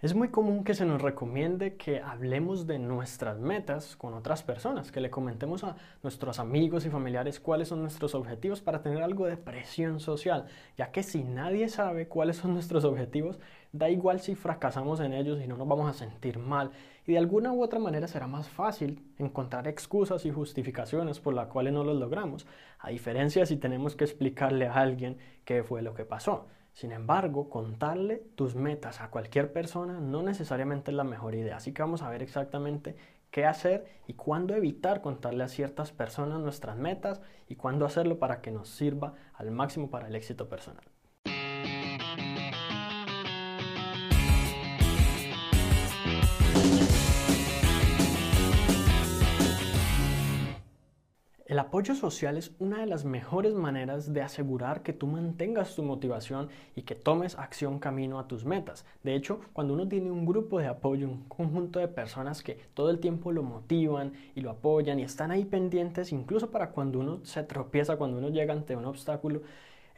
Es muy común que se nos recomiende que hablemos de nuestras metas con otras personas, que le comentemos a nuestros amigos y familiares cuáles son nuestros objetivos para tener algo de presión social, ya que si nadie sabe cuáles son nuestros objetivos, da igual si fracasamos en ellos y no nos vamos a sentir mal. Y de alguna u otra manera será más fácil encontrar excusas y justificaciones por las cuales no los logramos, a diferencia si tenemos que explicarle a alguien qué fue lo que pasó. Sin embargo, contarle tus metas a cualquier persona no necesariamente es la mejor idea. Así que vamos a ver exactamente qué hacer y cuándo evitar contarle a ciertas personas nuestras metas y cuándo hacerlo para que nos sirva al máximo para el éxito personal. El apoyo social es una de las mejores maneras de asegurar que tú mantengas tu motivación y que tomes acción camino a tus metas. De hecho, cuando uno tiene un grupo de apoyo, un conjunto de personas que todo el tiempo lo motivan y lo apoyan y están ahí pendientes, incluso para cuando uno se tropieza, cuando uno llega ante un obstáculo,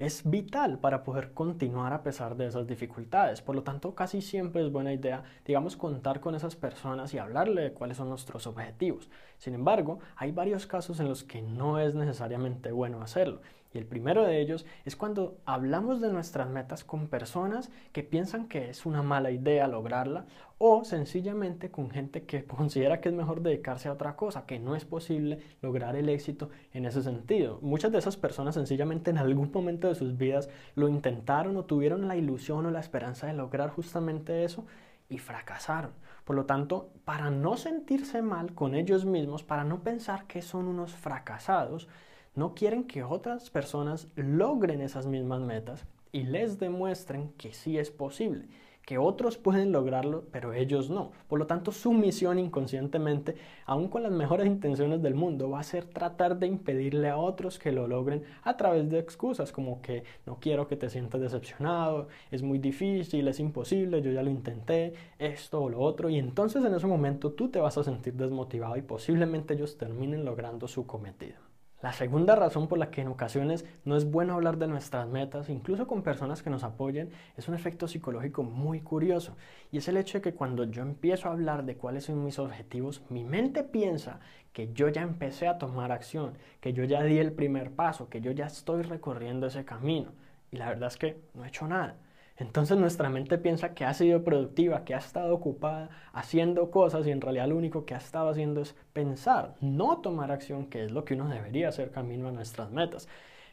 es vital para poder continuar a pesar de esas dificultades. Por lo tanto, casi siempre es buena idea, digamos, contar con esas personas y hablarle de cuáles son nuestros objetivos. Sin embargo, hay varios casos en los que no es necesariamente bueno hacerlo. Y el primero de ellos es cuando hablamos de nuestras metas con personas que piensan que es una mala idea lograrla o sencillamente con gente que considera que es mejor dedicarse a otra cosa, que no es posible lograr el éxito en ese sentido. Muchas de esas personas sencillamente en algún momento de sus vidas lo intentaron o tuvieron la ilusión o la esperanza de lograr justamente eso y fracasaron. Por lo tanto, para no sentirse mal con ellos mismos, para no pensar que son unos fracasados, no quieren que otras personas logren esas mismas metas y les demuestren que sí es posible, que otros pueden lograrlo, pero ellos no. Por lo tanto, su misión inconscientemente, aun con las mejores intenciones del mundo, va a ser tratar de impedirle a otros que lo logren a través de excusas como que no quiero que te sientas decepcionado, es muy difícil, es imposible, yo ya lo intenté, esto o lo otro, y entonces en ese momento tú te vas a sentir desmotivado y posiblemente ellos terminen logrando su cometido. La segunda razón por la que en ocasiones no es bueno hablar de nuestras metas, incluso con personas que nos apoyen, es un efecto psicológico muy curioso. Y es el hecho de que cuando yo empiezo a hablar de cuáles son mis objetivos, mi mente piensa que yo ya empecé a tomar acción, que yo ya di el primer paso, que yo ya estoy recorriendo ese camino. Y la verdad es que no he hecho nada. Entonces nuestra mente piensa que ha sido productiva, que ha estado ocupada haciendo cosas y en realidad lo único que ha estado haciendo es pensar, no tomar acción, que es lo que uno debería hacer camino a nuestras metas.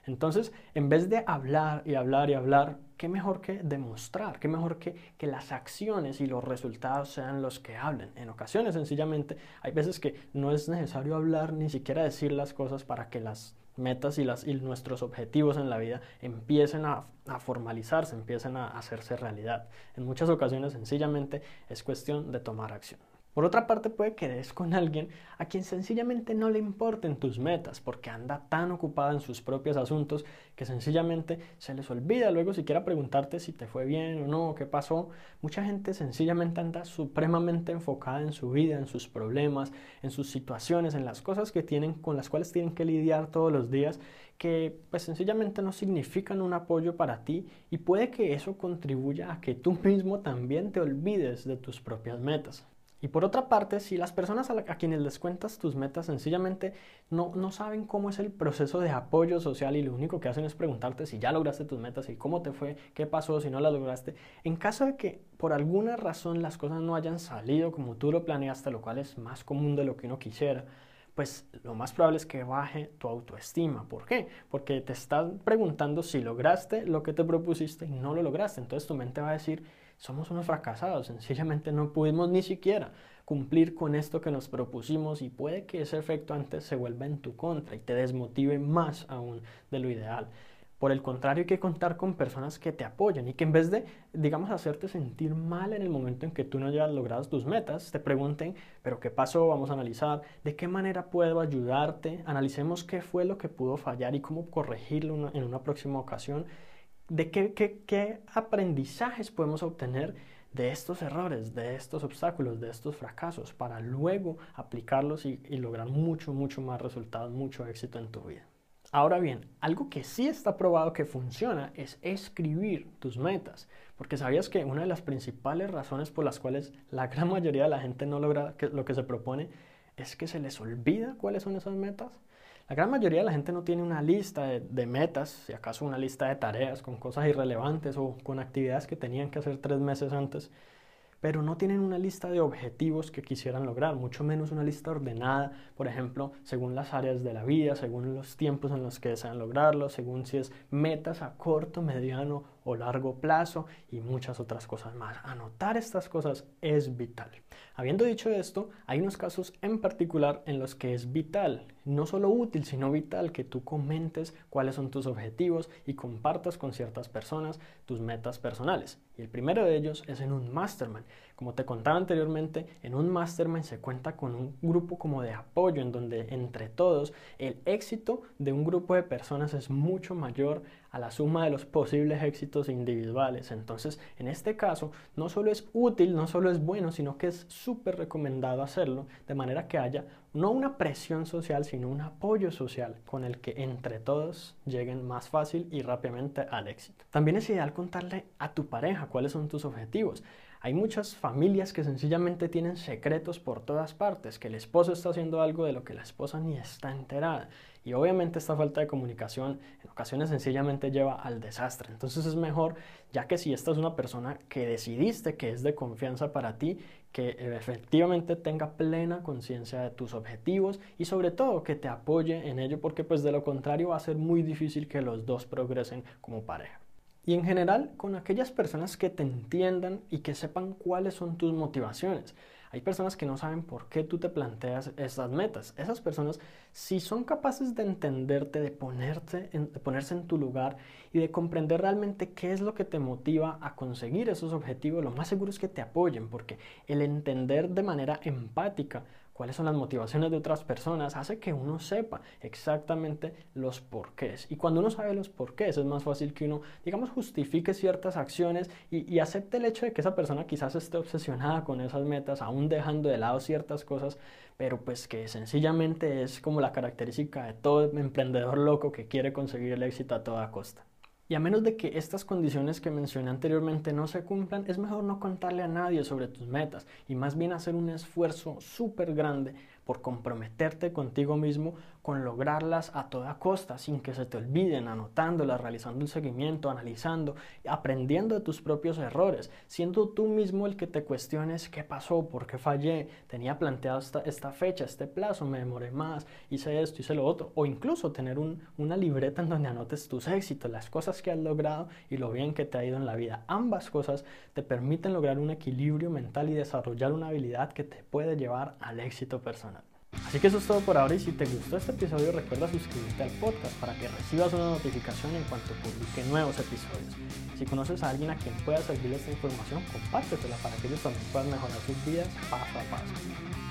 Entonces, en vez de hablar y hablar y hablar, ¿qué mejor que demostrar? ¿Qué mejor que, que las acciones y los resultados sean los que hablen? En ocasiones, sencillamente, hay veces que no es necesario hablar ni siquiera decir las cosas para que las metas y, las, y nuestros objetivos en la vida empiecen a, a, formalizarse, empiecen a hacerse realidad. En muchas ocasiones sencillamente es cuestión de tomar acción. Por otra parte, puede que des con alguien a quien sencillamente no le importen tus metas porque anda tan ocupada en sus propios asuntos que sencillamente se les olvida luego siquiera preguntarte si te fue bien o no, qué pasó. Mucha gente sencillamente anda supremamente enfocada en su vida, en sus problemas, en sus situaciones, en las cosas que tienen con las cuales tienen que lidiar todos los días que pues sencillamente no significan un apoyo para ti y puede que eso contribuya a que tú mismo también te olvides de tus propias metas. Y por otra parte, si las personas a, quienes les cuentas tus metas sencillamente no, no, saben cómo es el proceso de apoyo social y lo único que hacen es preguntarte si ya lograste tus metas y cómo te fue, qué pasó, si no las lograste, en caso de que por alguna razón las cosas no hayan salido como tú lo planeaste, lo cual es más común de lo que uno quisiera, pues lo más probable es que baje tu autoestima. ¿Por qué? Porque te están preguntando si lograste lo que te propusiste y no lo lograste. Entonces tu mente va a decir, somos unos fracasados, sencillamente no pudimos ni siquiera cumplir con esto que nos propusimos y puede que ese efecto antes se vuelva en tu contra y te desmotive más aún de lo ideal. Por el contrario, hay que contar con personas que te apoyen y que en vez de, digamos, hacerte sentir mal en el momento en que tú no hayas logrado tus metas, te pregunten, pero ¿qué pasó? Vamos a analizar de qué manera puedo ayudarte, analicemos qué fue lo que pudo fallar y cómo corregirlo en una próxima ocasión de qué, aprendizajes podemos obtener de estos errores, de estos obstáculos, de estos fracasos, para luego aplicarlos y, y lograr mucho, mucho más resultados, mucho éxito en tu vida. Ahora bien, algo que sí está probado que funciona es escribir tus metas, porque sabías que una de las principales razones por las cuales la gran mayoría de la gente no logra lo que se propone es que se les olvida cuáles son esas metas. La gran mayoría de la gente no tiene una lista de, metas, si acaso una lista de tareas con cosas irrelevantes o con actividades que tenían que hacer tres meses antes pero no tienen una lista de objetivos que quisieran lograr, mucho menos una lista ordenada, por ejemplo, según las áreas de la vida, según los tiempos en los que desean lograrlo, según si es metas a corto, mediano o largo plazo y muchas otras cosas más. Anotar estas cosas es vital. Habiendo dicho esto, hay unos casos en particular en los que es vital, no solo útil, sino vital que tú comentes cuáles son tus objetivos y compartas con ciertas personas tus metas personales. Y el primero de ellos es en un mastermind. Como te contaba anteriormente, en un mastermind se cuenta con un grupo como de apoyo en donde entre todos el éxito de un grupo de personas es mucho mayor la suma de los posibles éxitos individuales. Entonces, en este caso, no solo es útil, no solo es bueno, sino que es súper recomendado hacerlo, de manera que haya no una presión social, sino un apoyo social con el que entre todos lleguen más fácil y rápidamente al éxito. También es ideal contarle a tu pareja cuáles son tus objetivos. Hay muchas familias que sencillamente tienen secretos por todas partes, que el esposo está haciendo algo de lo que la esposa ni está enterada. Y obviamente esta falta de comunicación en ocasiones sencillamente lleva al desastre. Entonces es mejor, ya que si esta es una persona que decidiste que es de confianza para ti, que efectivamente tenga plena conciencia de tus objetivos y sobre todo que te apoye en ello, porque pues de lo contrario va a ser muy difícil que los dos progresen como pareja. Y en general con aquellas personas que te entiendan y que sepan cuáles son tus motivaciones. Hay personas que no saben por qué tú te planteas esas metas. Esas personas, si son capaces de entenderte, de, ponerte de ponerse en tu lugar y de comprender realmente qué es lo que te motiva a conseguir esos objetivos, lo más seguro es que te apoyen, porque el entender de manera empática cuáles son las motivaciones de otras personas, hace que uno sepa exactamente los porqués. Y cuando uno sabe los porqués, es más fácil que uno, digamos, justifique ciertas acciones y, y, acepte el hecho de que esa persona quizás esté obsesionada con esas metas, aún dejando de lado ciertas cosas, pero pues que sencillamente es como la característica de todo emprendedor loco que quiere conseguir el éxito a toda costa. Y a menos de que estas condiciones que mencioné anteriormente no se cumplan, es mejor no contarle a nadie sobre tus metas y más bien hacer un esfuerzo súper grande por comprometerte contigo mismo con lograrlas a toda costa, sin que se te olviden, anotándolas, realizando un seguimiento, analizando, aprendiendo de tus propios errores, siendo tú mismo el que te cuestiones qué pasó, por qué fallé, tenía planteado esta, fecha, este plazo, me demoré más, hice esto, hice lo otro, o incluso tener una libreta en donde anotes tus éxitos, las cosas que has logrado y lo bien que te ha ido en la vida. Ambas cosas te permiten lograr un equilibrio mental y desarrollar una habilidad que te puede llevar al éxito personal. Así que eso es todo por ahora y si te gustó este episodio recuerda suscribirte al podcast para que recibas una notificación en cuanto publique nuevos episodios. Si conoces a alguien a quien pueda servir esta información, compártetela para que ellos también puedan mejorar sus vidas paso a paso.